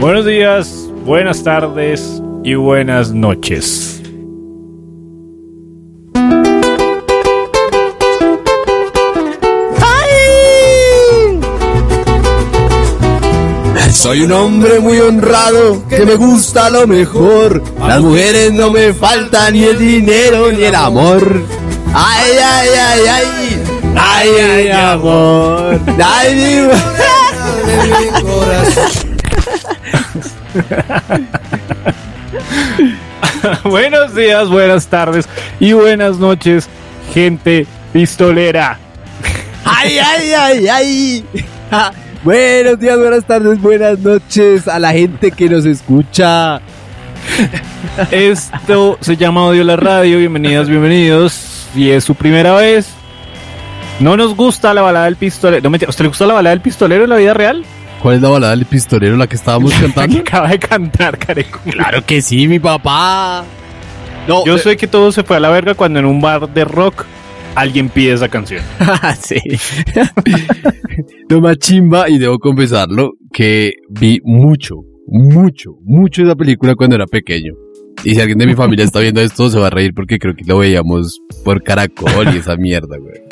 Buenos días, buenas tardes y buenas noches. Soy un hombre muy honrado que me gusta lo mejor. Las mujeres no me faltan ni el dinero ni el amor. Ay, ay, ay, ay. Ay, ay, amor. Ay, mi corazón. Buenos días, buenas tardes y buenas noches, gente pistolera. Ay, ay, ay, ay. Buenos días, buenas tardes, buenas noches a la gente que nos escucha. Esto se llama Odio la Radio. Bienvenidas, bienvenidos. Si es su primera vez, no nos gusta la balada del pistolero. No, mentira, ¿Usted le gusta la balada del pistolero en la vida real? ¿Cuál es la balada del pistolero, la que estábamos La que cantando? acaba de cantar, careco. claro que sí, mi papá. No, Yo eh, sé que todo se fue a la verga cuando en un bar de rock alguien pide esa canción. sí. no más chimba, y debo confesarlo, que vi mucho, mucho, mucho esa película cuando era pequeño. Y si alguien de mi familia está viendo esto, se va a reír porque creo que lo veíamos por caracol y esa mierda, güey.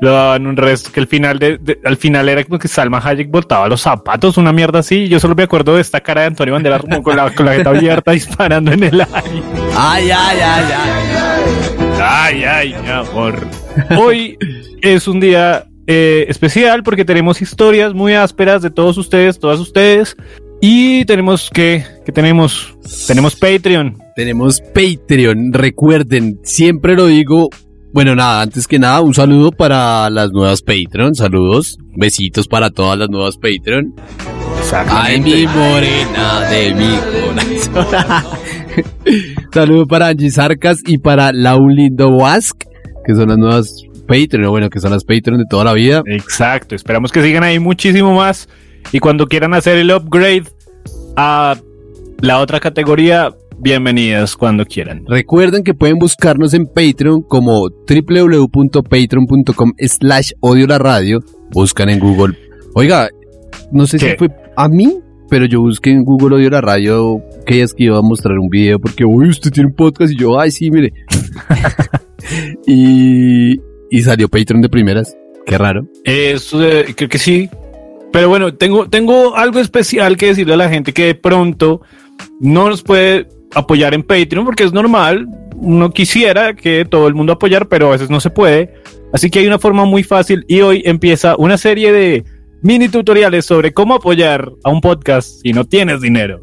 Lo daban un resto que el final de, de- al final era como que Salma Hayek botaba los zapatos, una mierda así. Yo solo me acuerdo de esta cara de Antonio Banderas como con la, con la jeta abierta disparando en el aire. Ay, ay, ay, ay. Ay, ay, mi amor. Hoy es un día eh, especial porque tenemos historias muy ásperas de todos ustedes, todas ustedes. Y tenemos que, que tenemos, tenemos Patreon. Tenemos Patreon, recuerden, siempre lo digo. Bueno, nada, antes que nada, un saludo para las nuevas Patreon, saludos, besitos para todas las nuevas Patreon. Ay, mi morena de mi corazón. Saludo para Angie Sarcas y para Laulindo Wask, que son las nuevas Patreon, bueno, que son las Patreon de toda la vida. Exacto, esperamos que sigan ahí muchísimo más. Y cuando quieran hacer el upgrade a la otra categoría, bienvenidas cuando quieran. Recuerden que pueden buscarnos en Patreon como www.patreon.com slash odio la radio. Buscan en Google. Oiga, no sé ¿Qué? si fue a mí, pero yo busqué en Google odio la radio que es que iba a mostrar un video porque, uy, usted tiene un podcast y yo, ay, sí, mire. y, y salió Patreon de primeras. Qué raro. Eso, eh, creo que sí. Pero bueno, tengo, tengo algo especial que decirle a la gente que de pronto no nos puede apoyar en Patreon porque es normal. Uno quisiera que todo el mundo apoyar, pero a veces no se puede. Así que hay una forma muy fácil y hoy empieza una serie de mini tutoriales sobre cómo apoyar a un podcast si no tienes dinero.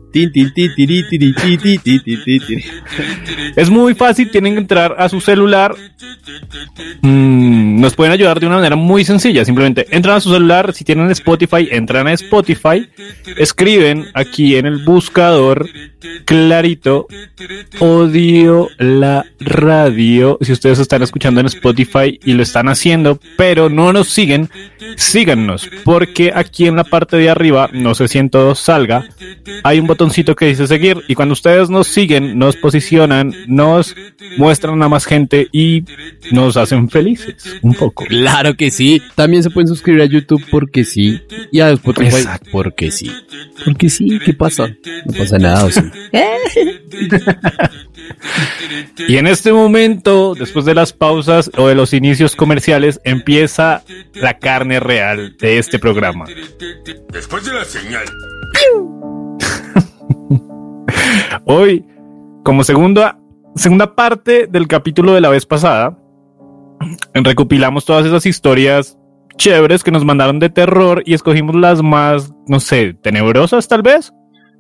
Es muy fácil, tienen que entrar a su celular. Mm, nos pueden ayudar de una manera muy sencilla. Simplemente entran a su celular, si tienen Spotify, entran a Spotify, escriben aquí en el buscador clarito odio la radio. Si ustedes están escuchando en Spotify y lo están haciendo, pero no nos siguen, síganos, porque aquí en la parte de arriba, no sé si en todos salga, hay un botoncito que dice seguir y cuando ustedes nos siguen, nos posicionan, nos muestran a más gente y nos hacen felices un poco. Claro que sí. También se pueden suscribir a YouTube porque sí. Y a Spotify Exacto. porque sí. Porque sí, ¿qué pasa? No pasa nada, ¿o sí? Y en este momento, después de las pausas o de los inicios comerciales, empieza la carne real de este programa. Después de la señal. Hoy, como segunda, segunda parte del capítulo de la vez pasada, recopilamos todas esas historias chéveres que nos mandaron de terror y escogimos las más, no sé, tenebrosas tal vez.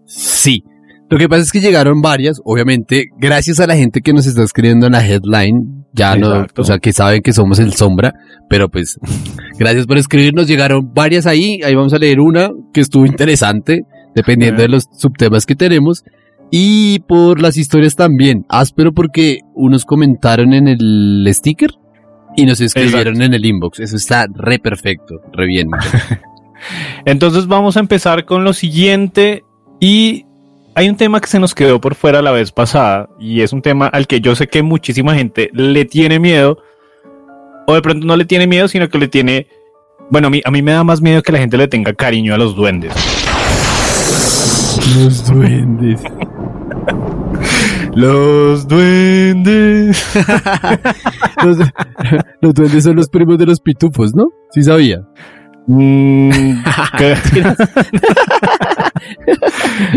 Sí. Lo que pasa es que llegaron varias, obviamente, gracias a la gente que nos está escribiendo en la headline. Ya no, o sea, que saben que somos el sombra, pero pues, gracias por escribirnos, llegaron varias ahí, ahí vamos a leer una que estuvo interesante, dependiendo de los subtemas que tenemos, y por las historias también, áspero porque unos comentaron en el sticker y nos escribieron Exacto. en el inbox, eso está re perfecto, re bien. Entonces vamos a empezar con lo siguiente y hay un tema que se nos quedó por fuera la vez pasada y es un tema al que yo sé que muchísima gente le tiene miedo o de pronto no le tiene miedo sino que le tiene bueno a mí, a mí me da más miedo que la gente le tenga cariño a los duendes Los duendes. los duendes Los, los duendes son los primos de los pitufos, ¿no? Sí sabía. Mm.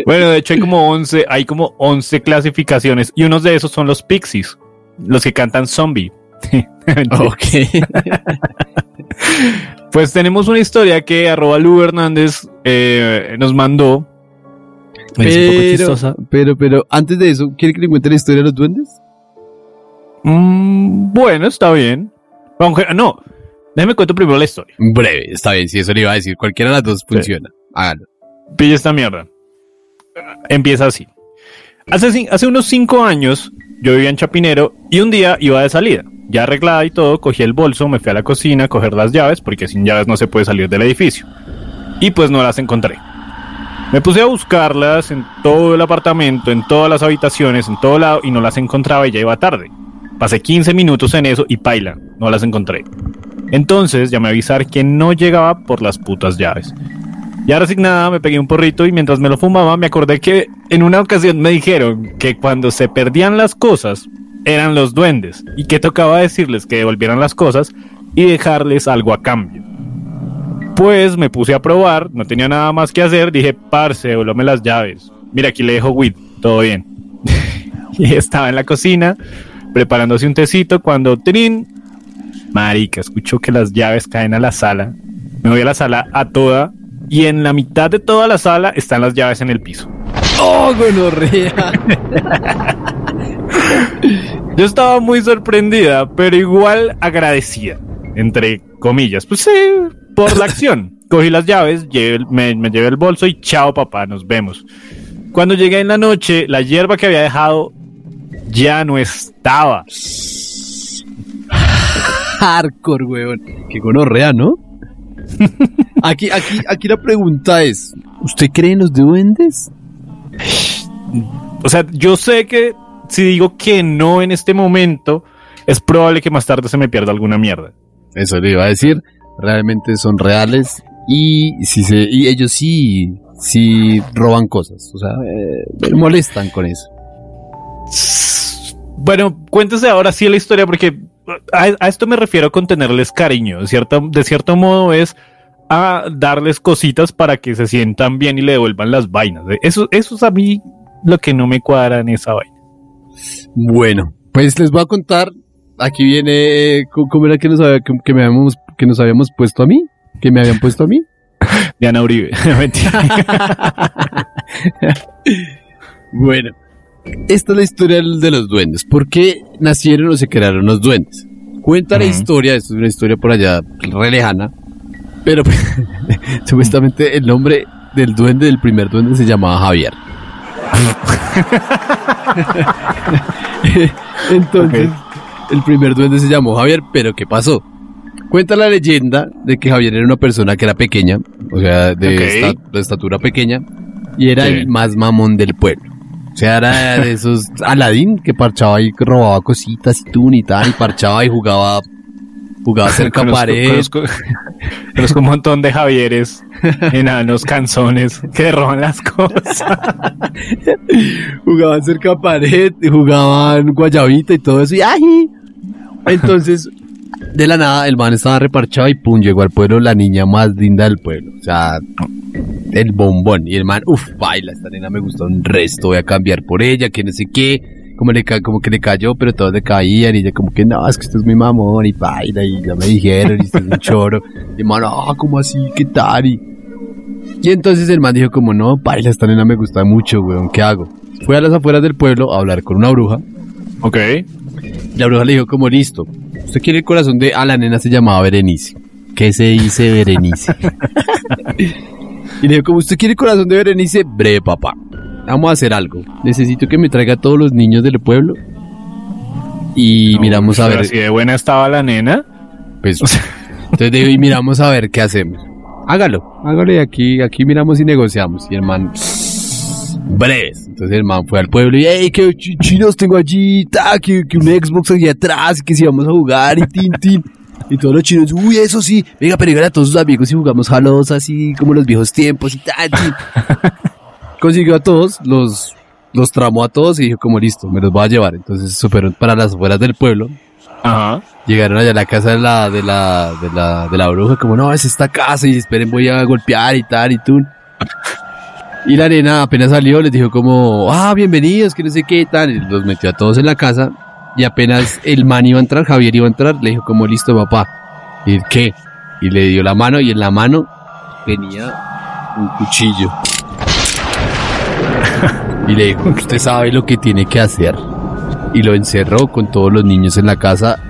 bueno de hecho hay como 11 hay como 11 clasificaciones y unos de esos son los pixies los que cantan zombie Ok. Pues tenemos una historia que arroba Lu Hernández eh, nos mandó. Es un poco Pero, chistosa. pero, pero, antes de eso, ¿quiere que le cuente la historia de los duendes? Mm, bueno, está bien. Aunque, no, déjeme cuento primero la historia. Breve, está bien, si eso le iba a decir. Cualquiera de las dos funciona. Hágalo. Pilla esta mierda. Empieza así. Hace, hace unos cinco años yo vivía en Chapinero y un día iba de salida. Ya arreglada y todo, cogí el bolso, me fui a la cocina a coger las llaves porque sin llaves no se puede salir del edificio. Y pues no las encontré. Me puse a buscarlas en todo el apartamento, en todas las habitaciones, en todo lado y no las encontraba y ya iba tarde. Pasé 15 minutos en eso y paila, no las encontré. Entonces llamé a avisar que no llegaba por las putas llaves. Ya resignada me pegué un porrito y mientras me lo fumaba me acordé que en una ocasión me dijeron que cuando se perdían las cosas eran los duendes y que tocaba decirles que devolvieran las cosas y dejarles algo a cambio. Pues me puse a probar, no tenía nada más que hacer, dije, parce, devuélvame las llaves. Mira, aquí le dejo weed, todo bien. y estaba en la cocina preparándose un tecito cuando, ¡trin! Marica, escucho que las llaves caen a la sala. Me voy a la sala a toda y en la mitad de toda la sala están las llaves en el piso. ¡Oh, gonorrea! Yo estaba muy sorprendida, pero igual agradecida, entre comillas. Pues sí, por la acción. Cogí las llaves, llevé me llevé el bolso y chao papá, nos vemos. Cuando llegué en la noche, la hierba que había dejado ya no estaba. Hardcore, weón. Qué gonorrea, ¿no? Aquí, aquí, aquí la pregunta es, ¿usted cree en los duendes? O sea, yo sé que si digo que no en este momento, es probable que más tarde se me pierda alguna mierda. Eso le iba a decir. Realmente son reales y si se, y ellos sí, sí roban cosas. O sea, eh, molestan con eso. Bueno, cuéntese ahora sí la historia porque a, a esto me refiero con tenerles cariño. De cierto, de cierto modo es a darles cositas para que se sientan bien y le devuelvan las vainas. Eso, eso es a mí lo que no me cuadra en esa vaina. Bueno, pues les voy a contar. Aquí viene, ¿cómo cómo era que nos, había- que, me habíamos, que nos habíamos puesto a mí? ¿Que me habían puesto a mí? Diana Uribe. Mentira. Bueno, esta es la historia de los duendes. ¿Por qué nacieron o se crearon los duendes? Cuenta la historia, esto es una historia por allá re lejana, pero supuestamente el nombre del duende, del primer duende, se llamaba Javier. Entonces, el primer duende se llamó Javier, pero ¿qué pasó? Cuenta la leyenda de que Javier era una persona que era pequeña, o sea, de, Ok. esta- de estatura pequeña, y era Sí. el más mamón del pueblo. O sea, era de esos Aladín que parchaba y robaba cositas y tun y tal, y parchaba y jugaba, jugaba cerca Conozco- pared. Conozco, conozco un montón de Javieres enanos canzones que roban las cosas. jugaban cerca pared, jugaban guayabita y todo eso, y ¡ay! Entonces, de la nada, el man estaba reparchado y pum, llegó al pueblo la niña más linda del pueblo. O sea, el bombón. Y el man, uff, baila, esta nena me gustó un resto, voy a cambiar por ella, que no sé qué. Como, le como que le cayó, pero todos le caían, y ella como que, no, es que usted es mi mamón, y baila, y ya me dijeron, y usted es un choro. Y el man, ah, ¿cómo así? ¿Qué tal? Y, y entonces el man dijo como, no, baila, esta nena me gusta mucho, weón, ¿qué hago? Fue a las afueras del pueblo a hablar con una bruja, ok. La bruja le dijo como listo. ¿Usted quiere el corazón de... Ah, la nena se llamaba Berenice. ¿Qué se dice Berenice? y le dijo como usted quiere el corazón de Berenice, breve papá. Vamos a hacer algo. Necesito que me traiga a todos los niños del pueblo. Y miramos a ver. Si de buena estaba la nena. Pues, entonces digo, y miramos a ver qué hacemos. Hágalo, hágalo y aquí, aquí miramos y negociamos. Y el man, breves. Entonces el man fue al pueblo y, hey, ch- chinos tengo allí, ta, que, que un Xbox allí atrás, que si vamos a jugar y tin, tin. Y todos los chinos, uy, eso sí, venga, pero a todos sus amigos y jugamos halos así como los viejos tiempos y tal. tin". Consiguió a todos, los, los tramó a todos y dijo como listo, me los voy a llevar. Entonces se fueron para las afueras del pueblo Ajá. Llegaron allá a la casa de la, de la, de la, de la bruja, como no, es esta casa y esperen voy a golpear y tal y tú. Y la nena apenas salió, les dijo como, ah, bienvenidos, que no sé qué y tal, y los metió a todos en la casa y apenas el man iba a entrar, Javier iba a entrar, le dijo como, listo papá. ¿Y qué? Y le dio la mano y en la mano tenía un cuchillo. Y le dijo, usted sabe lo que tiene que hacer. Y lo encerró con todos los niños en la casa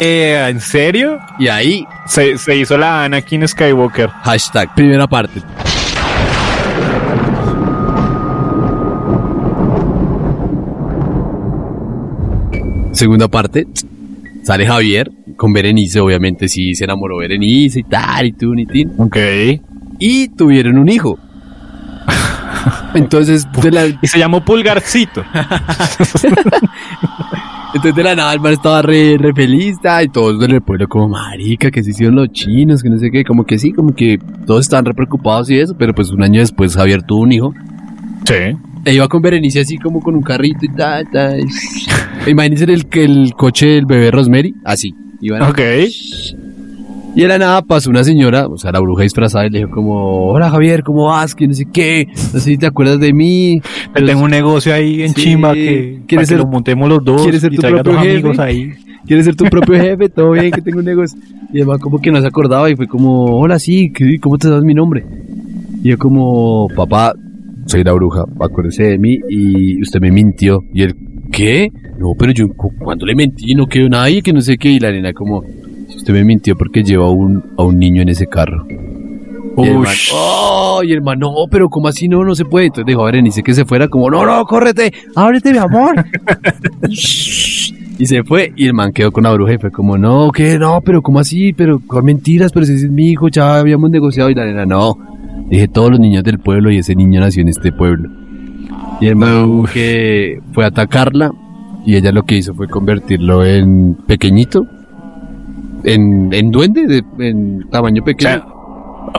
Eh, ¿En serio? y ahí Se, se hizo la Anakin Skywalker. Hashtag, primera parte. Segunda parte, sale Javier con Berenice, obviamente sí se enamoró Berenice y tal, y tú, y tin. Ok. Y tuvieron un hijo. Entonces, la, Y se llamó Pulgarcito. entonces de la nada el man estaba re, re feliz, y todos en el pueblo como marica, que se hicieron los chinos, que no sé qué, como que sí, como que todos estaban re preocupados y eso, pero pues un año después Javier tuvo un hijo. Sí. E iba con Berenice así como con un carrito y tal, tal. Imagínense el, el coche del bebé Rosemary, así. Iban Ok. Y de la nada pasó una señora, o sea, la bruja disfrazada, y le dijo como, hola Javier, ¿cómo vas? Que no sé qué, no sé si te acuerdas de mí. Yo tengo un negocio ahí en Sí. Chimba que, para ¿Quieres que ser- lo montemos los dos quieres ser y tu traiga propio dos jefe? amigos ahí. ¿Quieres ser tu propio jefe? Todo bien, que tengo un negocio. Y man como que no se acordaba y fue como, hola, sí, ¿qué- ¿cómo te das mi nombre? Y yo como, papá, soy la bruja, acuérdese de mí y usted me mintió. Y él, ¿qué? No, pero yo, cu- ¿cuándo le mentí? No quedó nadie, que no sé qué. Y la nena como, usted me mintió porque lleva a un, a un niño en ese carro. Y el man, Ush. "Oh", y el man, no, pero ¿cómo así no? No se puede. Entonces dijo a Berenice que se fuera como, no, no, córrete, ábrete, mi amor. y se fue, y el man quedó con la bruja y fue como, no, ¿qué? No, pero ¿cómo así? Pero con mentiras, pero si ese es mi hijo, ya habíamos negociado. Y la nena, no. Dije, todos los niños del pueblo y ese niño nació en este pueblo. Y el man como que fue a atacarla y ella lo que hizo fue convertirlo en pequeñito, en, en duende, de, en tamaño O pequeño. sea,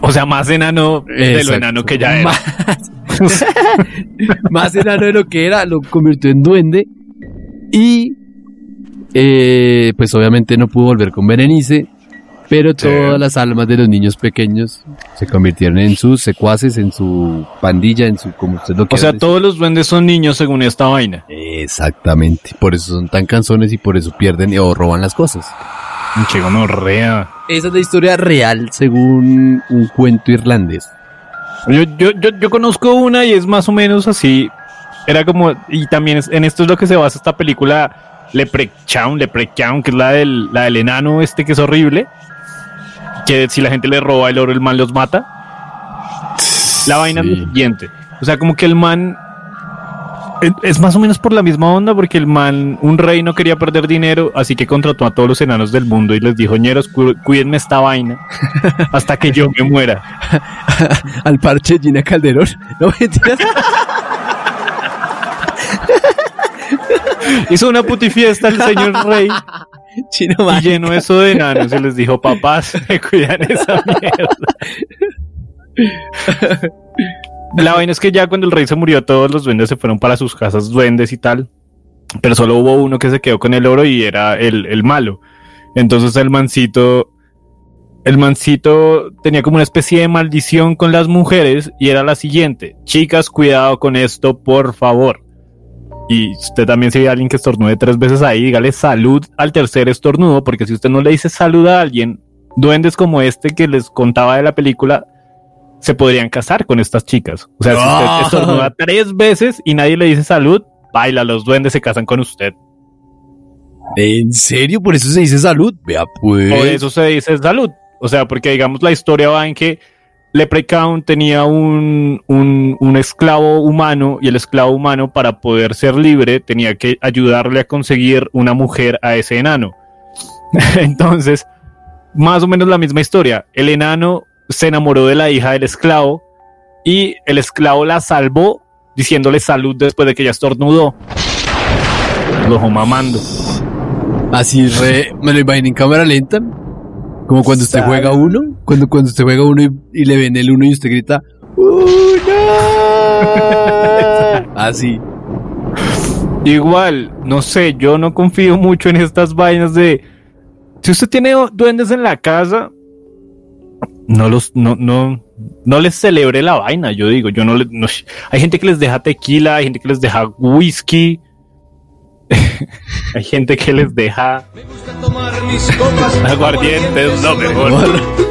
o sea, más enano de lo enano que ya era. Más, más enano de lo que era, lo convirtió en duende. Y eh, pues obviamente no pudo volver con Berenice. Pero todas las almas de los niños pequeños se convirtieron en sus secuaces, en su pandilla, en su como usted lo O quiera sea, decir. todos los duendes son niños según esta vaina. Exactamente. Por eso son tan canzones y por eso pierden o roban las cosas. Che gonorrea. Esa es la historia real según un cuento irlandés. Yo, yo, yo, yo conozco una y es más o menos así. Era como, y también es- en esto es lo que se basa esta película Leprechaun, Leprechaun, que es la del, la del enano este que es horrible. Que si la gente le roba el oro, el man los mata. La vaina es Sí. lo siguiente. O sea, como que el man es, es más o menos por la misma onda, porque el man, un rey no quería perder dinero, así que contrató a todos los enanos del mundo y les dijo, ñeros, cu- cuídenme esta vaina hasta que yo me muera. Al parche Gina Calderón. No mentiras. Hizo una putifiesta el señor rey Chino y llenó eso de enanos y les dijo, papás, me cuidan esa mierda. La vaina es que ya cuando el rey se murió, todos los duendes se fueron para sus casas duendes y tal. pero solo hubo uno que se quedó con el oro y era el, el malo. Entonces el mancito, el mancito tenía como una especie de maldición con las mujeres y era la siguiente, chicas, cuidado con esto, por favor. Y usted también si ve a alguien que estornude tres veces ahí, dígale salud al tercer estornudo, porque si usted no le dice salud a alguien, duendes como este que les contaba de la película, se podrían casar con estas chicas. O sea, si usted estornuda tres veces y nadie le dice salud, baila, los duendes se casan con usted. ¿En serio? ¿Por eso se dice salud? Vea, pues. Por eso se dice salud. O sea, porque digamos la historia va en que Leprechaun tenía un, un, un esclavo humano y el esclavo humano para poder ser libre tenía que ayudarle a conseguir una mujer a ese enano. Entonces, más o menos la misma historia. El enano se enamoró de la hija del esclavo y el esclavo la salvó diciéndole salud después de que ella estornudó. Lo dejó mamando. Así re, me lo imagino en cámara lenta. Como cuando usted juega uno, cuando, cuando usted juega uno y, y le ven el uno y usted grita ¡Uno! Así. Igual, no sé, yo no confío mucho en estas vainas de. Si usted tiene duendes en la casa, no los, no, no, no les celebre la vaina, yo digo, yo no le, no- hay gente que les deja tequila, hay gente que les deja whisky, hay gente que les deja tomar mis copas aguardiente, es lo mejor.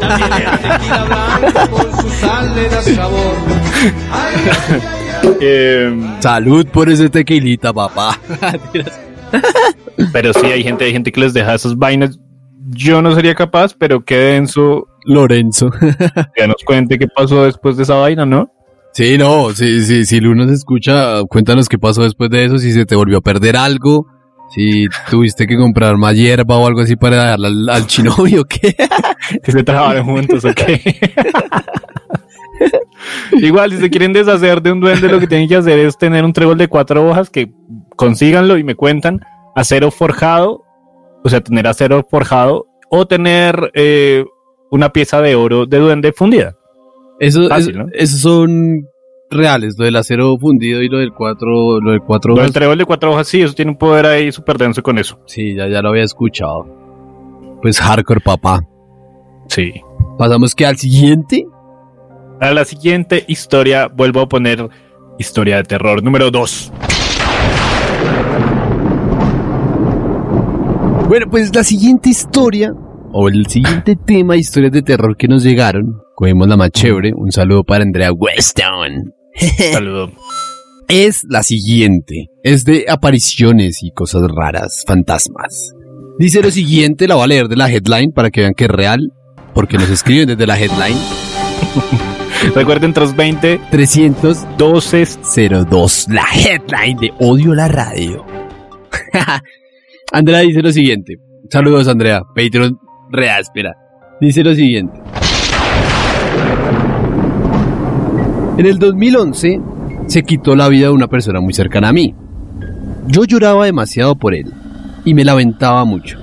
Em, Salud por ese tequilita, papá. pero sí, hay gente, hay gente que les deja esas vainas. Yo no sería capaz, pero qué denso Lorenzo. que nos cuente qué pasó después de esa vaina, ¿no? Sí, no, sí, sí, si Luna se escucha, cuéntanos qué pasó después de eso, si se te volvió a perder algo, si tuviste que comprar más hierba o algo así para darle al, al chinovio, ¿qué? que se trabajen juntos, ok. Igual, si se quieren deshacer de un duende, lo que tienen que hacer es tener un trébol de cuatro hojas, que consíganlo y me cuentan, acero forjado, o sea, tener acero forjado, o tener eh, una pieza de oro de duende fundida. Eso, Fácil, esos son reales, lo del acero fundido y lo del cuatro, lo del cuatro Lo del trébol de cuatro hojas, sí, eso tiene un poder ahí súper denso con eso. Sí, ya, ya lo había escuchado. Pues hardcore, papá. Sí. Pasamos que al siguiente. A la siguiente historia, vuelvo a poner historia de terror número 2. Bueno, pues la siguiente historia, o el siguiente tema de historias de terror que nos llegaron, cogemos la más chévere, un saludo para Andrea Weston. Saludo. Es la siguiente, es de apariciones y cosas raras, fantasmas. Dice lo siguiente, la voy a leer de la headline para que vean que es real, porque nos escriben desde la headline. Recuerden, tras 20, 312 12 02, la headline de Odio la Radio. Andrea dice lo siguiente. Saludos, Andrea. Patreon reáspera. Dice lo siguiente. En el 2011 se quitó la vida de una persona muy cercana a mí. Yo lloraba demasiado por él y me lamentaba mucho.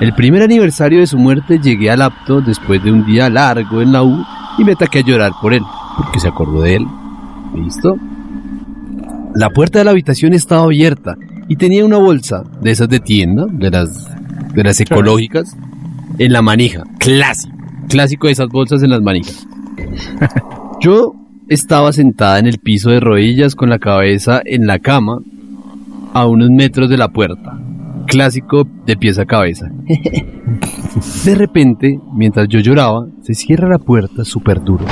El primer aniversario de su muerte llegué al apto después de un día largo en la U y me ataqué a llorar por él, porque se acordó de él. ¿Listo? La puerta de la habitación estaba abierta y tenía una bolsa de esas de tienda, de las, de las ecológicas, en la manija. Clásico. Clásico de esas bolsas en las manijas. Yo estaba sentada en el piso de rodillas con la cabeza en la cama a unos metros de la puerta. Clásico de pies a cabeza. De repente, mientras yo lloraba, se cierra la puerta súper duro.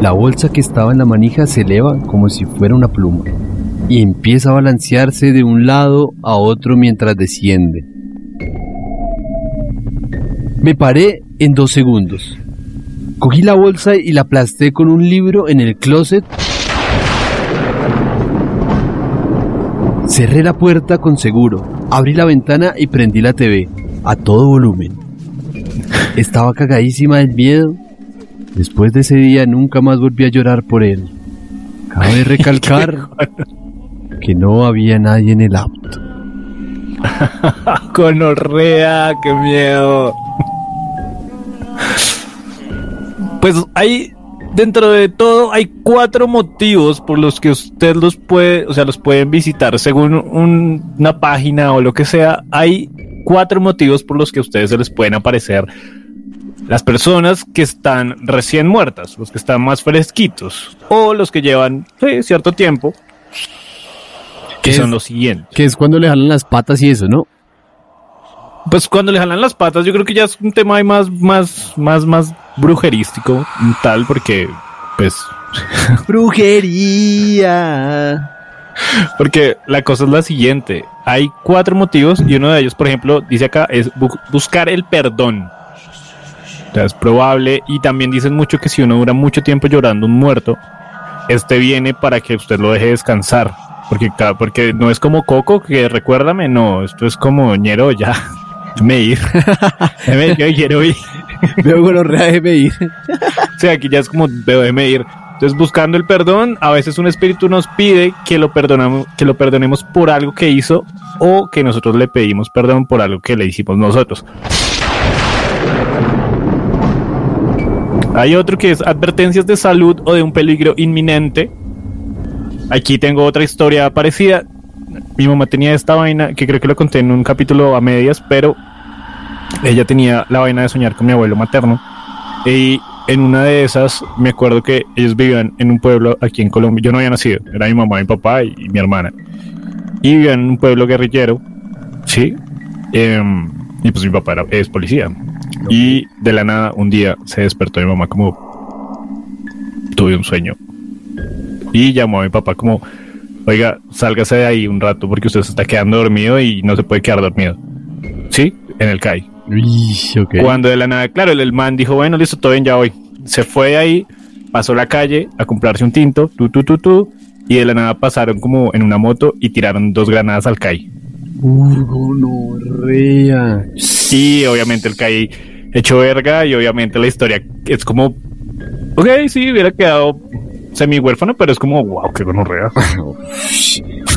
La bolsa que estaba en la manija se eleva como si fuera una pluma y empieza a balancearse de un lado a otro mientras desciende. Me paré en dos segundos. Cogí la bolsa y la aplasté con un libro en el closet. Cerré la puerta con seguro, abrí la ventana y prendí la TV a todo volumen. Estaba cagadísima del miedo. Después de ese día nunca más volví a llorar por él. Cabe recalcar que no había nadie en el auto. Conorrea, qué miedo. Pues hay Dentro de todo hay cuatro motivos por los que usted los puede, o sea, los pueden visitar según un- una página o lo que sea. Hay cuatro motivos por los que a ustedes se les pueden aparecer las personas que están recién muertas, los que están más fresquitos o los que llevan cierto tiempo. Que ¿Qué son es? los siguientes. Que es cuando le jalan las patas y eso, ¿no? Pues cuando le jalan las patas, yo creo que ya es un tema ahí más, más, más, más brujerístico, tal, porque, pues, Brujería. Porque la cosa es la siguiente. Hay cuatro motivos y uno de ellos, por ejemplo, dice acá, es bu- buscar el perdón. O sea, es probable y también dicen mucho que si uno dura mucho tiempo llorando un muerto, este viene para que usted lo deje descansar. Porque, porque no es como Coco, que recuérdame, no, esto es como ñero ya. Déjeme ir. Yo quiero ir. Veo los déjeme ir. O sea, aquí ya es como déjeme ir. Entonces, buscando el perdón, a veces un espíritu nos pide que lo perdonamos, que lo perdonemos por algo que hizo o que nosotros le pedimos perdón por algo que le hicimos nosotros. Hay otro que es advertencias de salud o de un peligro inminente. Aquí tengo otra historia parecida. Mi mamá tenía esta vaina que creo que lo conté en un capítulo a medias, pero ella tenía la vaina de soñar con mi abuelo materno. Y en una de esas, me acuerdo que ellos vivían en un pueblo aquí en Colombia. Yo no había nacido, era mi mamá, mi papá y, mi hermana. Y vivían en un pueblo guerrillero, sí. Em, y pues mi papá es policía. Y de la nada, un día se despertó mi mamá como, tuve un sueño. Y llamó a mi papá como, oiga, sálgase de ahí un rato porque usted se está quedando dormido y no se puede quedar dormido. Sí, en el CAI. Uy. Cuando de la nada, claro, el, el man dijo, bueno, listo, todo bien, ya voy. Se fue de ahí, pasó la calle a comprarse un tinto, tú, tú, tú, tú, y de la nada pasaron como en una moto y tiraron dos granadas al CAI. Gonorrea. Y obviamente el CAI echó verga y obviamente la historia es como, ok, sí, hubiera quedado semi huérfano, pero es como, wow, qué gonorrea.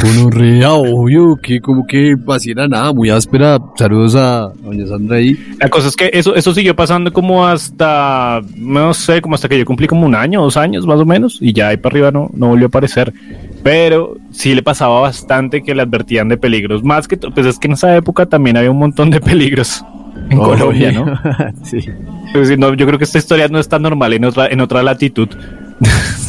Gonorrea, obvio, que como que así era nada, muy áspera. Saludos a doña Sandra ahí. La cosa es que eso, eso siguió pasando como hasta, no sé, como hasta que yo cumplí como un año, dos años más o menos, y ya ahí para arriba no, no volvió a aparecer. Pero sí le pasaba bastante que le advertían de peligros. Más que, pues es que en esa época también había un montón de peligros en Colombia, ¿no? sí. Es decir, no, Yo creo que esta historia no es tan normal en otra, en otra latitud.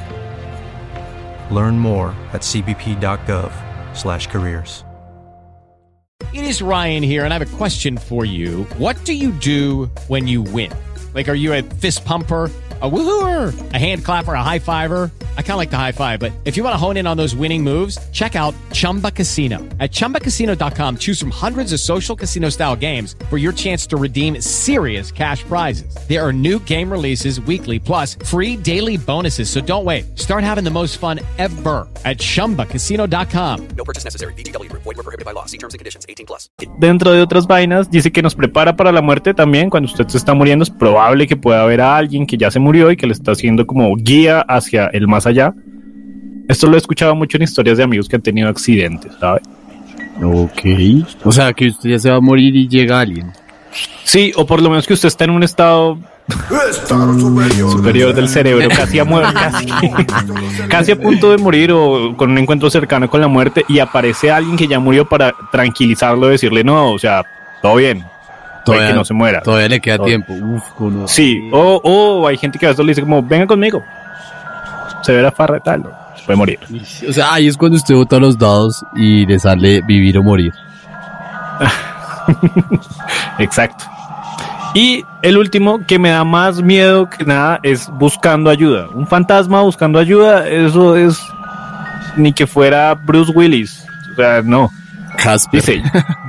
Learn more at cbp.gov/careers. It is Ryan here, and I have a question for you. What do you do when you win? Like, are you a fist pumper? A woohooer, a hand clapper, a high fiver. I kind of like the high five, but if you want to hone in on those winning moves, check out Chumba Casino. At chumbacasino.com, choose from hundreds of social casino style games for your chance to redeem serious cash prizes. There are new game releases weekly, plus free daily bonuses. So don't wait. Start having the most fun ever at chumbacasino.com. dentro de otras vainas, dice que nos prepara para la muerte también. Cuando usted se está muriendo, es probable que pueda haber a alguien que ya se murió y que le está haciendo como guía hacia el más allá. Esto lo he escuchado mucho en historias de amigos que han tenido accidentes, ¿sabe? Ok. O sea, que usted ya se va a morir y llega alguien. Sí, o por lo menos que usted está en un estado superior del cerebro, casi a, muer- casi, casi a punto de morir o con un encuentro cercano con la muerte y aparece alguien que ya murió para tranquilizarlo, decirle no, o sea, todo bien, puede que no se muera. Todavía le queda Todo- tiempo. Uf. Sí, o, o hay gente que a veces le dice como, venga conmigo, se ve la farra y tal, se puede morir. O sea, ahí es cuando usted bota los dados y le sale vivir o morir. Exacto. Y el último que me da más miedo que nada es buscando ayuda. Un fantasma buscando ayuda, eso es ni que fuera Bruce Willis. O sea, no. Casper. Dice,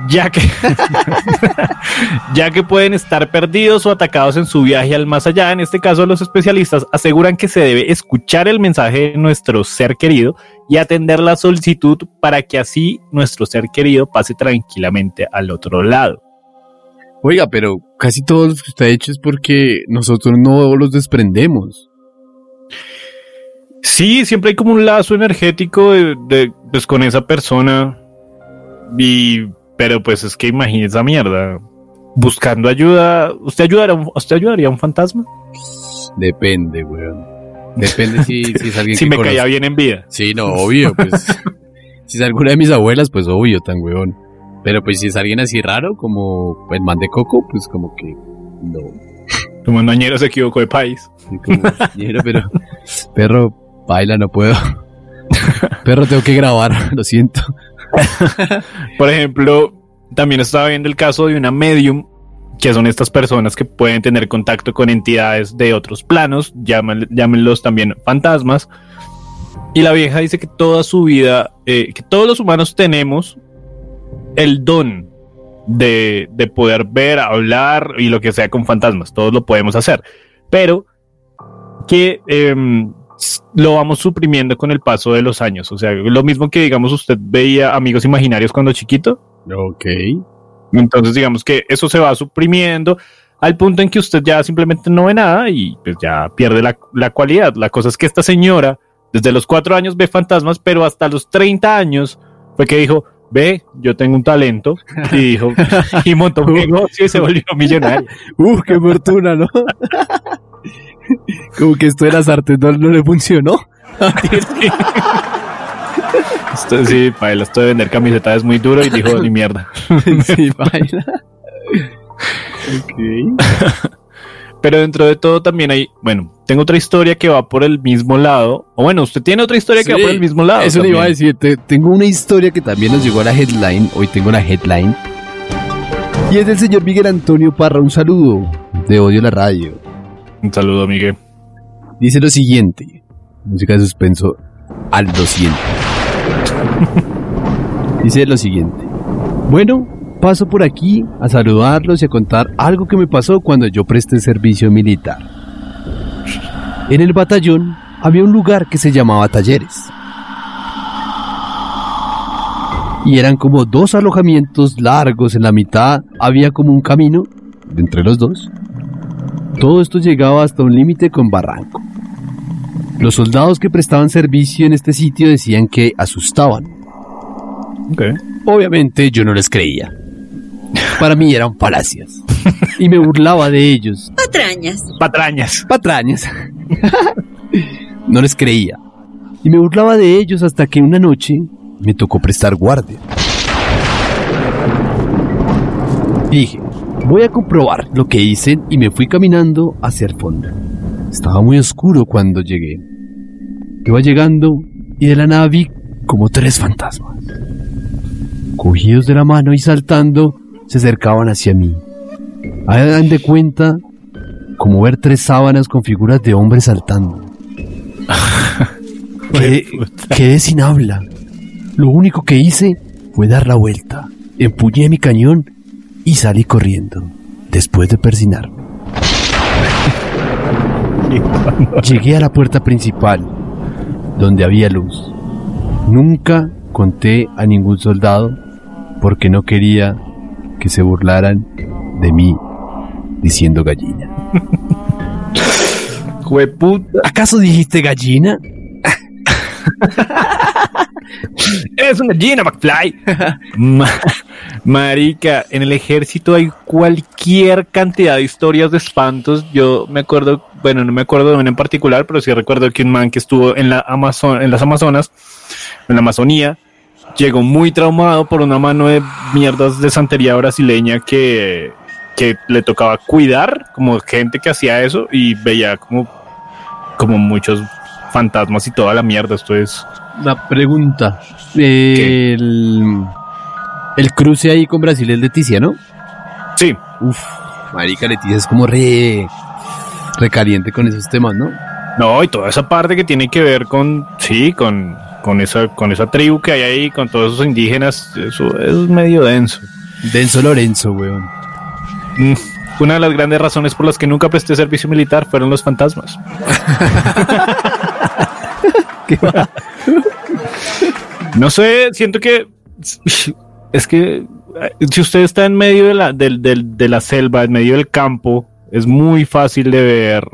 ya que, ya que pueden estar perdidos o atacados en su viaje al más allá, en este caso los especialistas aseguran que se debe escuchar el mensaje de nuestro ser querido y atender la solicitud para que así nuestro ser querido pase tranquilamente al otro lado. Oiga, pero casi todo lo que usted ha hecho es porque nosotros no los desprendemos. Sí, siempre hay como un lazo energético de, de- pues, con esa persona. Y, pero pues es que imagínese esa mierda. Buscando ayuda, ¿usted ayudaría, a un- ¿usted ayudaría a un fantasma? Depende, weón. Depende si, si es alguien Si que me caía bien en vida. Sí, no, obvio, pues. si es alguna de mis abuelas, pues obvio, tan weón. Pero pues si es alguien así raro, como el man de Coco, pues como que no. Como un añero se equivocó de país. Sí, como, "Ñero, pero, perro, baila, no puedo. perro, tengo que grabar, lo siento. Por ejemplo, también estaba viendo el caso de una medium, que son estas personas que pueden tener contacto con entidades de otros planos, llámale- llámenlos también fantasmas. Y la vieja dice que toda su vida, eh, que todos los humanos tenemos el don de, de poder ver, hablar y lo que sea con fantasmas. Todos lo podemos hacer. Pero que em, lo vamos suprimiendo con el paso de los años. O sea, lo mismo que, digamos, usted veía amigos imaginarios cuando chiquito. Ok. Entonces, digamos que eso se va suprimiendo al punto en que usted ya simplemente no ve nada y pues ya pierde la, la cualidad. La cosa es que esta señora, desde los cuatro años ve fantasmas, pero hasta los 30 años fue que dijo, ve, yo tengo un talento. Y dijo, y montó un negocio y se volvió millonario. Uf, qué fortuna, ¿no? como que esto de las artes no, no le funcionó. Esto, sí, para esto de vender camisetas es muy duro y dijo, ni mierda. sí, baila. ok. Pero dentro de todo también hay, bueno, tengo otra historia que va por el mismo lado. O bueno, usted tiene otra historia que va por el mismo lado. Eso le iba a también. decir. te- tengo una historia que también nos llegó a la headline. Hoy tengo la headline. Y es del señor Miguel Antonio Parra. Un saludo de Odio la Radio. Un saludo, Miguel. Dice lo siguiente. Música de suspenso al 200. Dice lo siguiente. Bueno, paso por aquí a saludarlos y a contar algo que me pasó cuando yo presté servicio militar. En el batallón había un lugar que se llamaba talleres. Y eran como dos alojamientos largos, en la mitad había como un camino entre los dos. Todo esto llegaba hasta un límite con barranco. Los soldados que prestaban servicio en este sitio decían que asustaban. Ok. Obviamente yo no les creía. Para mí eran falacias. Y me burlaba de ellos. Patrañas. Patrañas. Patrañas. No les creía. Y me burlaba de ellos hasta que una noche me tocó prestar guardia. Dije, voy a comprobar lo que hice y me fui caminando hacia el fondo. Estaba muy oscuro cuando llegué. Iba llegando y de la nada vi como tres fantasmas. Cogidos de la mano y saltando, se acercaban hacia mí. Hagan de cuenta como ver tres sábanas con figuras de hombres saltando. Quedé, quedé sin habla. Lo único que hice fue dar la vuelta, empuñé mi cañón y salí corriendo, después de persinarme. Llegué a la puerta principal, donde había luz. Nunca conté a ningún soldado porque no quería que se burlaran de mí diciendo gallina. Jueputa. ¿Acaso dijiste gallina? Es una gallina, McFly. Ma- Marica, en el ejército hay cualquier cantidad de historias de espantos. Yo me acuerdo, bueno, no me acuerdo de una en particular, pero sí recuerdo que un man que estuvo en la Amazon, en las Amazonas, en la Amazonía, llegó muy traumado por una mano de mierdas de santería brasileña que, que le tocaba cuidar, como gente que hacía eso, y veía como, como muchos fantasmas y toda la mierda. Esto es La pregunta. El, el cruce ahí con Brasil es Leticia, ¿no? Sí, Uf, marica Leticia es como re, re caliente con esos temas, ¿no? No, y toda esa parte que tiene que ver con, sí, con, con esa, con esa tribu que hay ahí, con todos esos indígenas, eso es medio denso. Denso Lorenzo, weón. Mm, Una de las grandes razones por las que nunca presté servicio militar fueron los fantasmas. No sé, siento que es que si usted está en medio de la, de la selva, en medio del campo, es muy fácil de ver.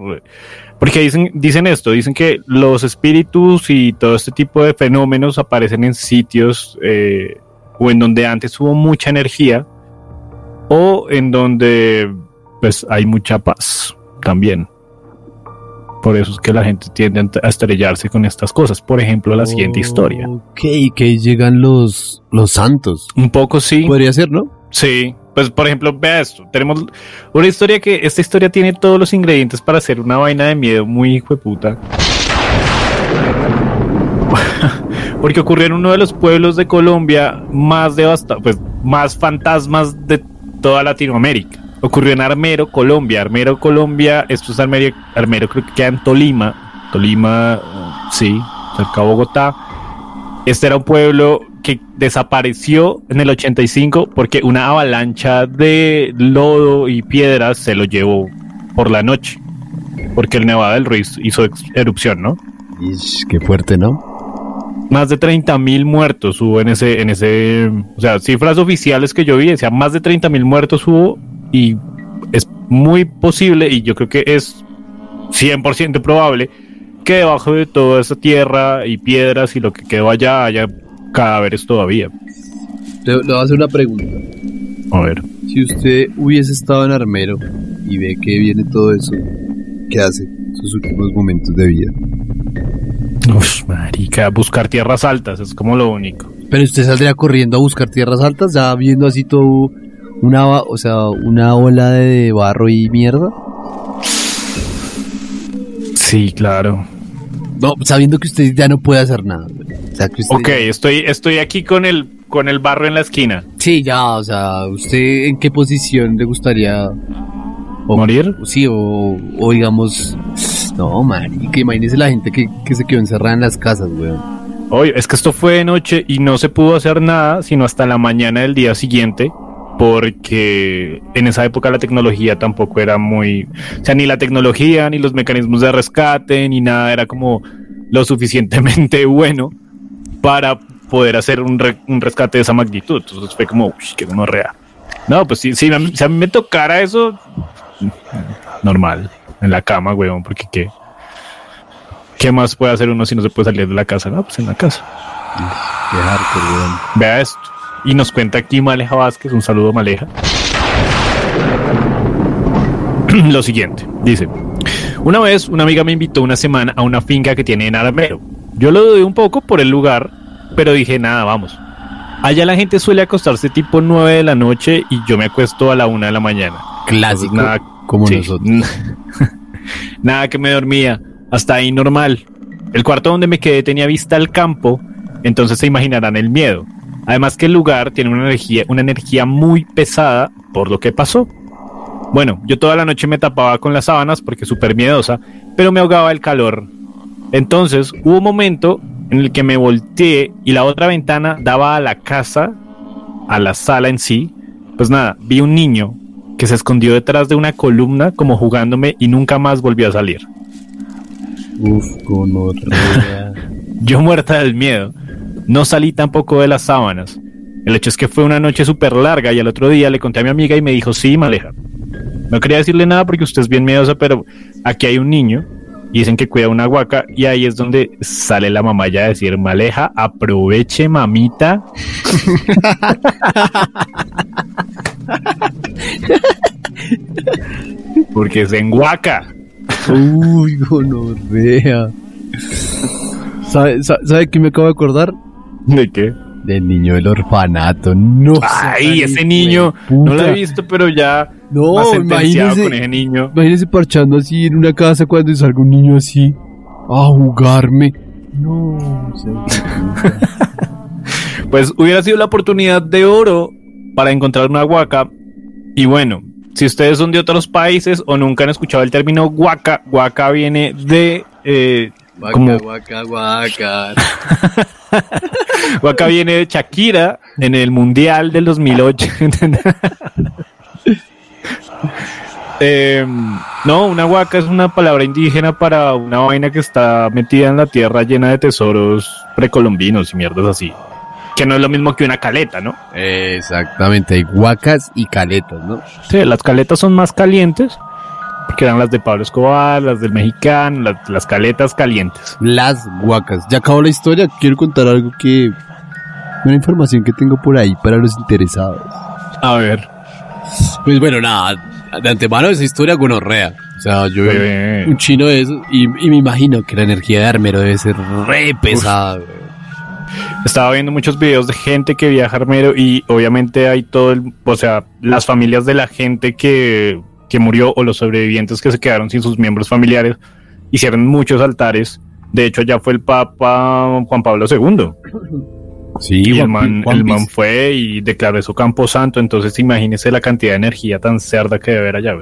Porque dicen, dicen esto, dicen que los espíritus y todo este tipo de fenómenos aparecen en sitios eh, o en donde antes hubo mucha energía o en donde pues hay mucha paz también. Por eso es que la gente tiende a estrellarse con estas cosas. Por ejemplo, la siguiente historia. Ok, que llegan los, los santos. Un poco sí. Podría ser, ¿no? Sí, pues por ejemplo, vea esto. Tenemos una historia que esta historia tiene todos los ingredientes para hacer una vaina de miedo muy hijo de puta. Porque ocurrió en uno de los pueblos de Colombia más devastados, pues más fantasmas de toda Latinoamérica. Ocurrió en Armero, Colombia. Armero, Colombia, esto es Armero, Armero creo que queda en Tolima. Tolima, sí, cerca de Bogotá. Este era un pueblo que desapareció en el 85 porque una avalancha de lodo y piedras se lo llevó por la noche. Porque el Nevada del Ruiz hizo erupción, ¿no? Ish, qué fuerte, ¿no? Más de 30 mil muertos hubo en ese, en ese, o sea, cifras oficiales que yo vi, decía más de 30 mil muertos hubo y es muy posible y yo creo que es 100% probable que debajo de toda esa tierra y piedras y lo que quedó allá haya cadáveres todavía. Le, le voy a hacer una pregunta. A ver. Si usted hubiese estado en Armero y ve que viene todo eso, ¿qué hace? Sus últimos momentos de vida. Uf, marica, buscar tierras altas es como lo único. Pero usted saldría corriendo a buscar tierras altas, ya viendo así todo una, o sea, una ola de barro y mierda. Sí, claro. No, sabiendo que usted ya no puede hacer nada. Sea, que usted Ok, estoy, estoy aquí con el, con el barro en la esquina. Sí, ya, o sea, ¿usted en qué posición le gustaría o- ¿Morir? Sí, o, o digamos, no, marica, imagínese la gente que, que se quedó encerrada en las casas, weón. Oye, es que esto fue de noche y no se pudo hacer nada sino hasta la mañana del día siguiente, porque en esa época la tecnología tampoco era muy, o sea, ni la tecnología, ni los mecanismos de rescate, ni nada era como lo suficientemente bueno para poder hacer un, re- un rescate de esa magnitud. Entonces fue como, uy, qué real. No, pues sí, sí, a mí- si a me tocara eso, normal, en la cama, weón, porque qué. ¿Qué más puede hacer uno si no se puede salir de la casa? No, pues en la casa. Qué hardcore, weón. Vea esto. Y nos cuenta aquí Maleja Vázquez, un saludo Maleja. Lo siguiente, dice, una vez una amiga me invitó una semana a una finca que tiene en Armero. Yo lo dudé un poco por el lugar, pero dije, nada, vamos. Allá la gente suele acostarse tipo 9 de la noche y yo me acuesto a la 1 de la mañana. Clásico, Entonces, nada, como sí, nosotros. nada que me dormía. Hasta ahí normal. El cuarto donde me quedé tenía vista al campo, entonces se imaginarán el miedo. Además que el lugar tiene una energía, una energía muy pesada por lo que pasó. Bueno, yo toda la noche me tapaba con las sábanas porque súper miedosa, pero me ahogaba el calor. Entonces hubo un momento en el que me volteé y la otra ventana daba a la casa, a la sala en sí. Pues nada, vi un niño que se escondió detrás de una columna como jugándome y nunca más volvió a salir. Uf, gonorrea. Yo muerta del miedo. No salí tampoco de las sábanas. El hecho es que fue una noche súper larga y al otro día le conté a mi amiga y me dijo, sí, Maleja. No quería decirle nada porque usted es bien miedosa, pero aquí hay un niño y dicen que cuida una guaca y ahí es donde sale la mamá ya a decir, Maleja, aproveche, mamita. porque se enguaca. Uy, gonorrea. ¿Sabe, sabe, sabe qué me acabo de acordar? ¿De qué? Del niño del orfanato. No. Ay, ese niño, no lo he visto, pero ya No, más imagínese- con ese niño. Imagínese parchando así en una casa cuando salga un niño así a jugarme. No, sean Pues hubiera sido la oportunidad de oro para encontrar una guaca. Y bueno, si ustedes son de otros países o nunca han escuchado el término guaca, guaca viene de eh, Guaca, Como- guaca, guaca. Waka viene de Shakira en el Mundial del 2008. Eh, no, una huaca es una palabra indígena para una vaina que está metida en la tierra llena de tesoros precolombinos y mierdas así. Que no es lo mismo que una caleta, ¿no? Exactamente, hay guacas y caletas, ¿no? Sí, las caletas son más calientes, porque eran las de Pablo Escobar, las del mexicano, las, las caletas calientes. Las guacas. Ya acabó la historia, quiero contar algo que... Una información que tengo por ahí para los interesados. A ver. Pues bueno, nada, de antemano esa historia gonorrea. O sea, yo veo un chino de eso y, y me imagino que la energía de Armero debe ser re pesada. Estaba viendo muchos videos de gente que viaja a Armero y obviamente hay todo el, o sea, las familias de la gente que, que murió o los sobrevivientes que se quedaron sin sus miembros familiares hicieron muchos altares. De hecho, ya fue el Papa Juan Pablo II. Sí, Y el man, el fue y declaró eso Campo Santo. Entonces, imagínese la cantidad de energía tan cerda que debe haber allá.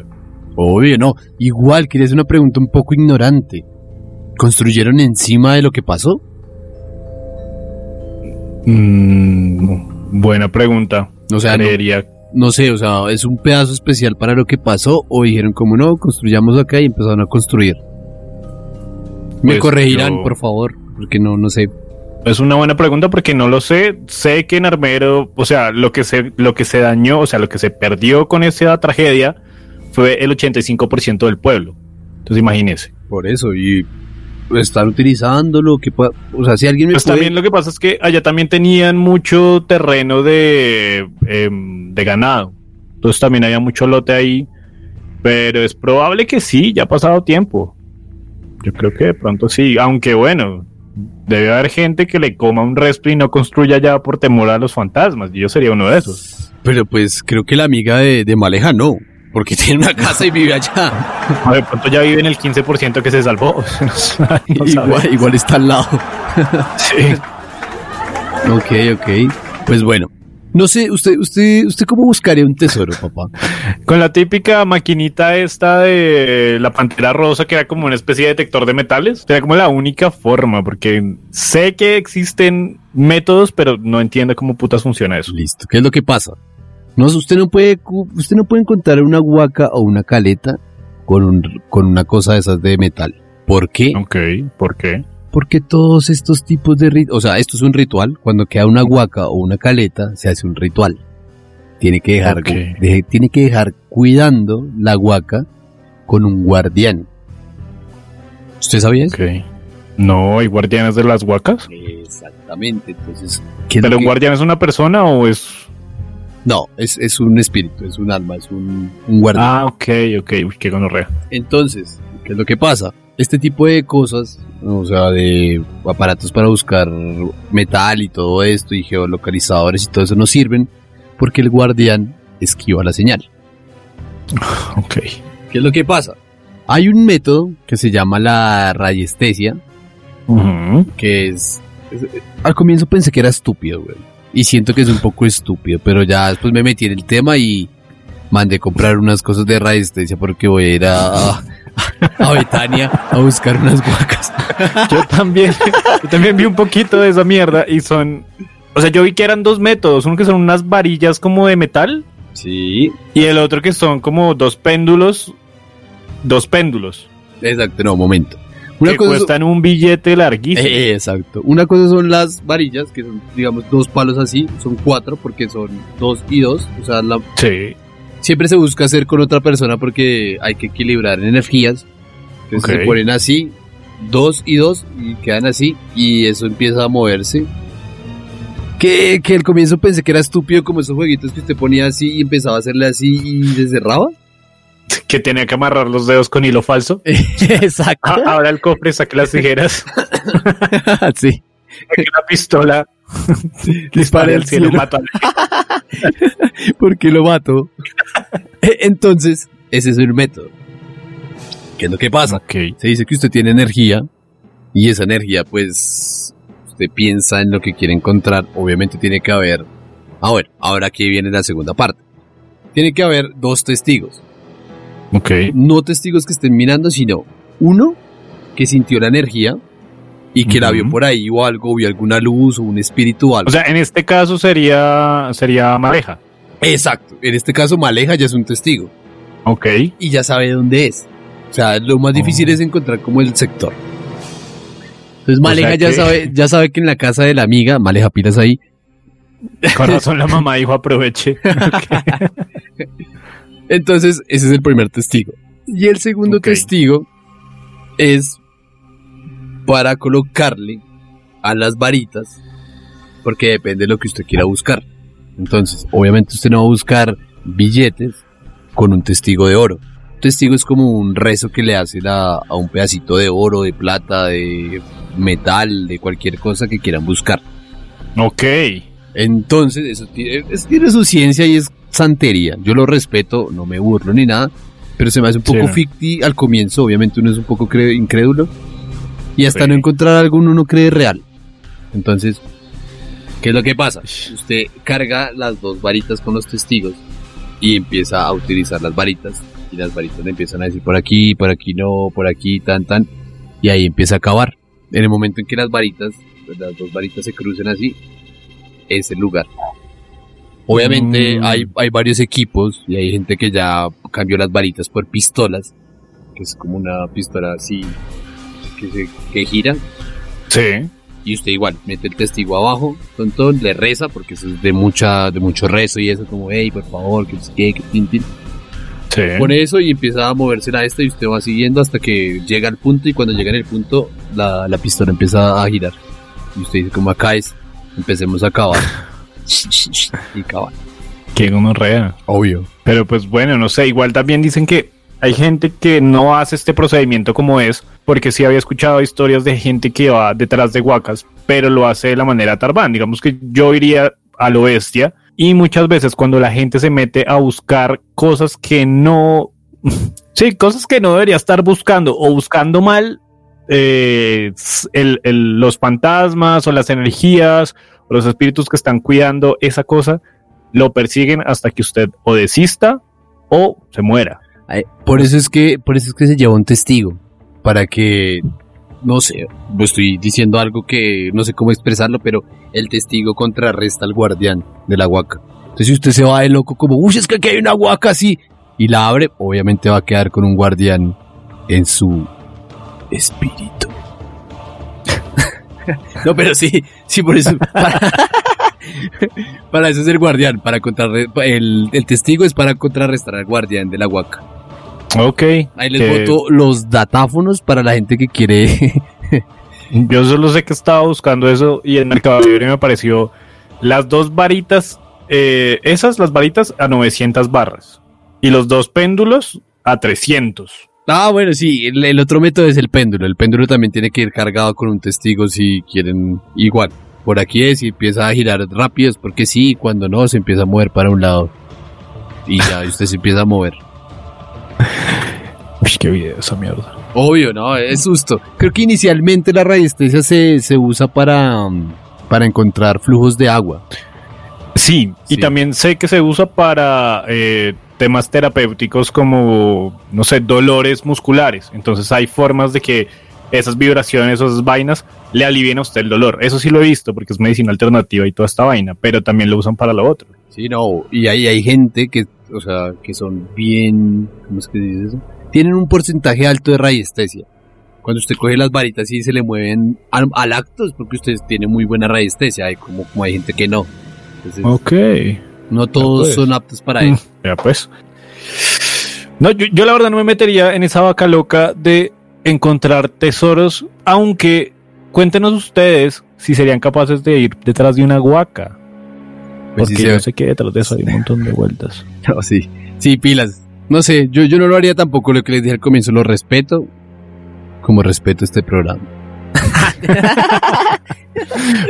Obvio, no. Igual, quería hacer una pregunta un poco ignorante. ¿Construyeron encima de lo que pasó? Mm, buena pregunta. O sea, Creería no sé, o sea, ¿es un pedazo especial para lo que pasó? ¿O dijeron como no, construyamos acá y empezaron a construir? Me Pues corregirán, yo- por favor, porque no, no sé. Es una buena pregunta porque no lo sé. Sé que en Armero, o sea, lo que se, lo que se dañó, o sea, lo que se perdió con esa tragedia fue el 85% del pueblo. Entonces imagínese. Por eso, y están utilizándolo, que pueda- o sea, si alguien me Pues puede- también lo que pasa es que allá también tenían mucho terreno de, em, de ganado. Entonces también había mucho lote ahí. Pero es probable que sí, ya ha pasado tiempo. Yo creo que de pronto sí. Aunque bueno, debe haber gente que le coma un resto y no construya ya por temor a los fantasmas. Yo sería uno de esos. Pero pues creo que la amiga de, de Maleja no, porque tiene una casa y vive allá. O de pronto ya vive en el 15% que se salvó. No igual, igual está al lado. Sí. Ok, ok. Pues bueno. No sé, usted, usted, usted cómo buscaría un tesoro, papá. Con la típica maquinita esta de la pantera rosa, que era como una especie de detector de metales, era como la única forma, porque sé que existen métodos, pero no entiendo cómo putas funciona eso. Listo. ¿Qué es lo que pasa? No, usted no puede, usted no puede encontrar una huaca o una caleta con un, con una cosa de esas de metal. ¿Por qué? Ok, ¿por qué? Porque todos estos tipos de rituales, o sea, esto es un ritual, cuando queda una huaca o una caleta, se hace un ritual. Tiene que dejar, tiene que dejar cuidando la huaca con un guardián. ¿Usted sabía eso? Ok. No, hay guardianes de las huacas. Exactamente, entonces... ¿qué es lo ¿Pero un que- guardián es una persona o es...? No, es, es un espíritu, es un alma, es un, un guardián. Ah, ok, ok, uy, qué gonorrea. Entonces, ¿qué es lo que pasa? Este tipo de cosas, o sea, de aparatos para buscar metal y todo esto, y geolocalizadores y todo eso, no sirven porque el guardián esquiva la señal. Ok. ¿Qué es lo que pasa? Hay un método que se llama la radiestesia, Ujú. que es... es- al comienzo pensé que era estúpido, güey. Y siento que es un poco estúpido, pero ya después me metí en el tema y mandé comprar unas cosas de radiestesia porque voy a ir a, a Betania a buscar unas guacas. Yo también, yo también vi un poquito de esa mierda y son... O sea, yo vi que eran dos métodos, uno que son unas varillas como de metal Sí, y el otro que son como dos péndulos, dos péndulos, exacto, no, momento. Una que cosa son- cuestan un billete larguísimo. Eh, exacto. Una cosa son las varillas, que son, digamos, dos palos así, son cuatro porque son dos y dos. O sea, la- Sí, siempre se busca hacer con otra persona porque hay que equilibrar energías. Entonces se ponen así, dos y dos, y quedan así, y eso empieza a moverse. Que, que al comienzo pensé que era estúpido como esos jueguitos que usted ponía así y empezaba a hacerle así y se cerraba. que tenía que amarrar los dedos con hilo falso. Exacto. Ah, Ahora el cofre, saque las tijeras, sí. saque la pistola, dispare al cielo, mata a ¿Por qué lo mato? Entonces, ese es el método. ¿Qué es lo que pasa? Se dice que usted tiene energía y esa energía, pues, usted piensa en lo que quiere encontrar. Obviamente tiene que haber... Ah, bueno, ahora aquí viene la segunda parte. Tiene que haber dos testigos. Ok. No testigos que estén mirando, sino uno que sintió la energía y que la vio por ahí o algo, vio alguna luz o un espíritu o algo. O sea, en este caso sería, sería Maleja. Exacto. En este caso, Maleja ya es un testigo Ok. y ya sabe dónde es. O sea, lo más difícil Oh. es encontrar como el sector. Entonces, Maleja sea ya que- sabe, ya sabe que en la casa de la amiga, Maleja pilas ahí, Con razón la mamá dijo aproveche. Entonces, ese es el primer testigo. Y el segundo testigo es para colocarle a las varitas, porque depende de lo que usted quiera buscar. Entonces, obviamente usted no va a buscar billetes con un testigo de oro. Un testigo es como un rezo que le hace la- a un pedacito de oro, de plata, de metal, de cualquier cosa que quieran buscar. ok. Entonces, eso tiene, su ciencia y es santería. Yo lo respeto, no me burlo ni nada, pero se me hace un poco Sí. ficti al comienzo. Obviamente uno es un poco incrédulo. Y hasta Sí. no encontrar algo uno no cree real. Entonces, ¿qué es lo que pasa? Usted carga las dos varitas con los testigos y empieza a utilizar las varitas. Y las varitas le empiezan a decir por aquí, por aquí no, por aquí, tan, tan. Y ahí empieza a acabar. En el momento en que las varitas, las dos varitas se crucen así, es el lugar. Obviamente Mm. hay, hay varios equipos y hay gente que ya cambió las varitas por pistolas, que es como una pistola así que, se, que gira Sí. y usted igual mete el testigo abajo, tontón, le reza porque eso es de mucha de mucho rezo y eso como hey por favor que no sé qué, que tin, tin". Sí. pone eso y empieza a moverse la esta y usted va siguiendo hasta que llega al punto y cuando llega en el punto la, la pistola empieza a girar y usted dice como acá es empecemos a acabar y acabar Que gonorrea. obvio Pero pues bueno, no sé, igual también dicen que hay gente que no hace este procedimiento como es, porque sí había escuchado historias de gente que va detrás de huacas, pero lo hace de la manera tarbán. Digamos que yo iría a lo bestia y muchas veces cuando la gente se mete a buscar cosas que no... Sí, cosas que no debería estar buscando o buscando mal, eh, el- el- los fantasmas o las energías o los espíritus que están cuidando esa cosa lo persiguen hasta que usted o desista o se muera. Por eso es que, por eso es que se lleva un testigo. Para que, no sé, estoy diciendo algo que no sé cómo expresarlo, pero el testigo contrarresta al guardián de la huaca. Entonces si usted se va de loco como, uy, es que aquí hay una huaca así, y la abre, obviamente va a quedar con un guardián en su espíritu. no, pero sí, sí, por eso. Para, eso es el guardián, para el testigo es para contrarrestar al guardián de la huaca. Ok. Ahí les que boto los datáfonos para la gente que quiere. Yo solo sé que estaba buscando eso y en Mercado Libre me apareció las dos varitas, eh, esas, las varitas a 900 barras y los dos péndulos a 300. ah, bueno, sí, el, el otro método es el péndulo. El péndulo también tiene que ir cargado con un testigo si quieren igual. Por aquí es y empieza a girar rápido, es porque sí, cuando no, se empieza a mover para un lado. Y ya usted se empieza a mover. Uy, qué video esa mierda. Obvio, ¿no? Es susto. Creo que inicialmente la radiestesia se, se usa para, mm, para encontrar flujos de agua. Sí, y Sí. también sé que se usa para eh, temas terapéuticos como, no sé, dolores musculares. Entonces hay formas de que esas vibraciones o esas vainas le alivien a usted el dolor. Eso sí lo he visto porque es medicina alternativa y toda esta vaina, pero también lo usan para lo otro. Sí, no, y ahí hay gente que, o sea, que son bien, ¿cómo es que se dice eso? Tienen un porcentaje alto de radiestesia. Cuando usted coge las varitas y se le mueven al, al acto es porque usted tiene muy buena radiestesia, hay como, como hay gente que no. Entonces, Ok. no todos pues. son aptos para eso. Ya pues. No, yo, yo la verdad no me metería en esa vaca loca de encontrar tesoros, aunque cuéntenos ustedes si serían capaces de ir detrás de una huaca. Pues Porque sí se yo sé que detrás de eso hay un montón de vueltas. No, sí, sí, pilas. No sé, yo, yo no lo haría tampoco, lo que les dije al comienzo, lo respeto, como respeto este programa.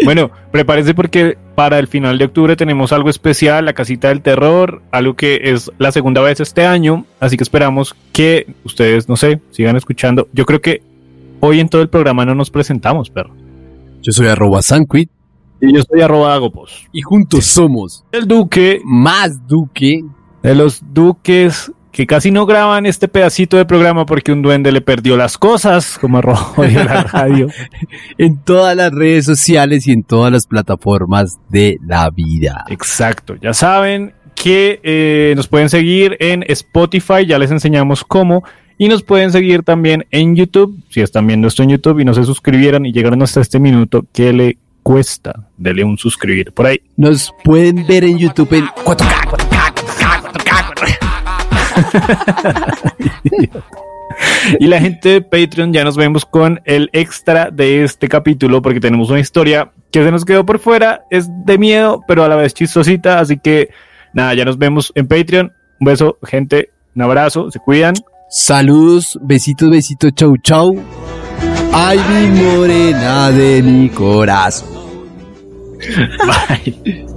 Bueno, prepárense porque para el final de octubre tenemos algo especial, la casita del terror, algo que es la segunda vez este año, así que esperamos que ustedes, no sé, sigan escuchando. Yo creo que hoy en todo el programa no nos presentamos, perro. Yo soy arroba Sanquit Y yo soy arroba Agopos. y juntos somos El duque más Duque. de los duques que casi no graban este pedacito de programa porque un duende le perdió las cosas, como Rojo de la radio. en todas las redes sociales y en todas las plataformas de la vida. Exacto, ya saben que eh, nos pueden seguir en Spotify, ya les enseñamos cómo. Y nos pueden seguir también en YouTube, si están viendo esto en YouTube y no se suscribieron y llegaron hasta este minuto, ¿qué le cuesta? Dele un suscribir por ahí. Nos pueden ver en YouTube en 4K, 4K, 4K, 4K, 4K. y la gente de Patreon ya nos vemos con el extra de este capítulo porque tenemos una historia que se nos quedó por fuera, es de miedo, pero a la vez chistosita, así que nada, ya nos vemos en Patreon. Un beso, gente, un abrazo, se cuidan. Saludos, besitos, besitos, chau, chau. Ay, mi morena de mi corazón. Bye.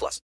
plus.